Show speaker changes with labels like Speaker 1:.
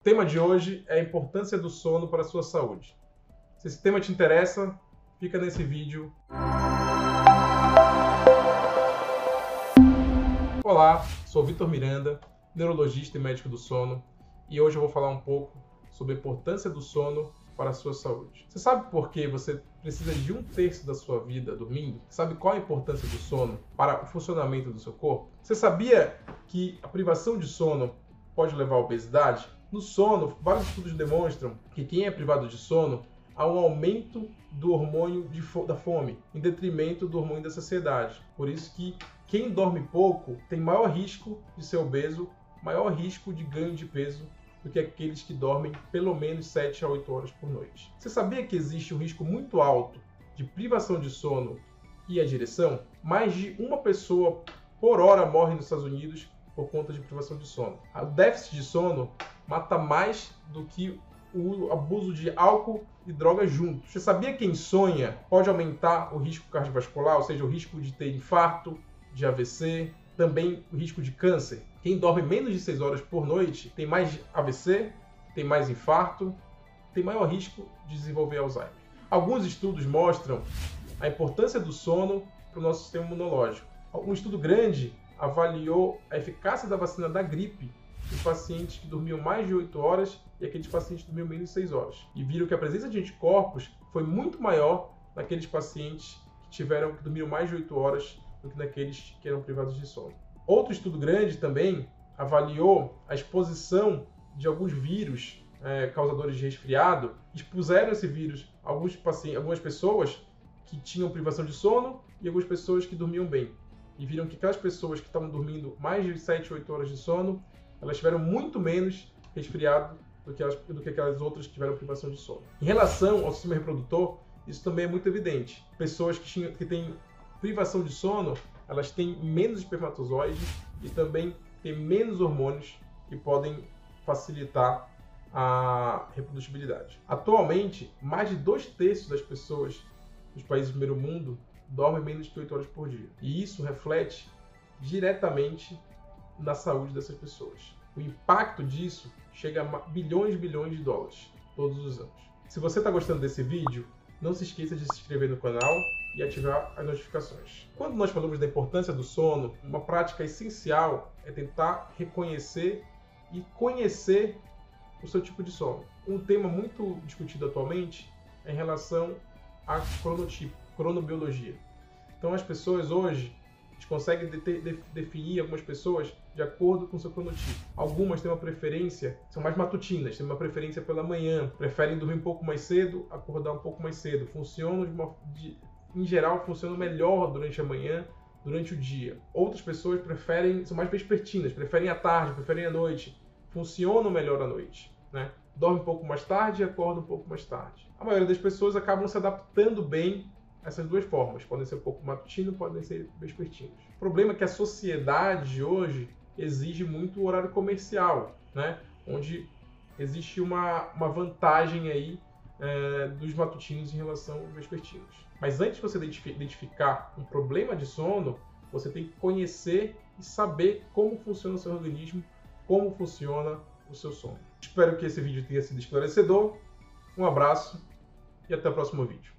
Speaker 1: O tema de hoje é a importância do sono para a sua saúde. Se esse tema te interessa, fica nesse vídeo. Olá, sou Vitor Miranda, neurologista e médico do sono, e hoje eu vou falar um pouco sobre a importância do sono para a sua saúde. Você sabe por que você precisa de um terço da sua vida dormindo? Sabe qual a importância do sono para o funcionamento do seu corpo? Você sabia que a privação de sono pode levar à obesidade? No sono, vários estudos demonstram que quem é privado de sono há um aumento do hormônio fo da fome, em detrimento do hormônio da saciedade. Por isso que quem dorme pouco tem maior risco de ser obeso, maior risco de ganho de peso do que aqueles que dormem pelo menos 7 a 8 horas por noite. Você sabia que existe um risco muito alto de privação de sono e a direção? Mais de uma pessoa por hora morre nos Estados Unidos por conta de privação de sono. O déficit de sono mata mais do que o abuso de álcool e drogas juntos. Você sabia que quem sonha pode aumentar o risco cardiovascular, ou seja, o risco de ter infarto, de AVC, também o risco de câncer? Quem dorme menos de 6 horas por noite tem mais AVC, tem mais infarto, tem maior risco de desenvolver Alzheimer. Alguns estudos mostram a importância do sono para o nosso sistema imunológico. Um estudo grande avaliou a eficácia da vacina da gripe em pacientes que dormiam mais de 8 horas e aqueles pacientes que dormiam menos de 6 horas. E viram que a presença de anticorpos foi muito maior naqueles pacientes que tiveram que dormiram mais de 8 horas do que naqueles que eram privados de sono. Outro estudo grande também avaliou a exposição de alguns vírus é, causadores de resfriado, expuseram esse vírus a alguns pacientes, algumas pessoas que tinham privação de sono e algumas pessoas que dormiam bem. E viram que aquelas pessoas que estavam dormindo mais de 7, 8 horas de sono elas tiveram muito menos resfriado do que, do que aquelas outras que tiveram privação de sono. Em relação ao sistema reprodutor, isso também é muito evidente. Pessoas que, tinham, que têm privação de sono, elas têm menos espermatozoides e também têm menos hormônios que podem facilitar a reprodutibilidade. Atualmente, mais de dois terços das pessoas dos países do primeiro mundo dormem menos de 8 horas por dia. E isso reflete diretamente na saúde dessas pessoas. O impacto disso chega a bilhões e bilhões de dólares todos os anos. Se você está gostando desse vídeo, não se esqueça de se inscrever no canal e ativar as notificações. Quando nós falamos da importância do sono, uma prática essencial é tentar reconhecer e conhecer o seu tipo de sono. Um tema muito discutido atualmente é em relação a cronotipo, cronobiologia. Então as pessoas hoje gente consegue de, de, definir algumas pessoas de acordo com seu cronotipo. Algumas têm uma preferência, são mais matutinas, têm uma preferência pela manhã, preferem dormir um pouco mais cedo, acordar um pouco mais cedo. Funcionam de uma, de, em geral, funcionam melhor durante a manhã, durante o dia. Outras pessoas preferem, são mais vespertinas, preferem à tarde, preferem à noite, funcionam melhor à noite, né? Dorme um pouco mais tarde e acorda um pouco mais tarde. A maioria das pessoas acabam se adaptando bem essas duas formas. Podem ser um pouco matutino, podem ser vespertinos. O problema é que a sociedade hoje exige muito o horário comercial, né? onde existe uma, uma vantagem aí é, dos matutinos em relação aos vespertinos. Mas antes de você identificar um problema de sono, você tem que conhecer e saber como funciona o seu organismo, como funciona o seu sono. Espero que esse vídeo tenha sido esclarecedor. Um abraço e até o próximo vídeo.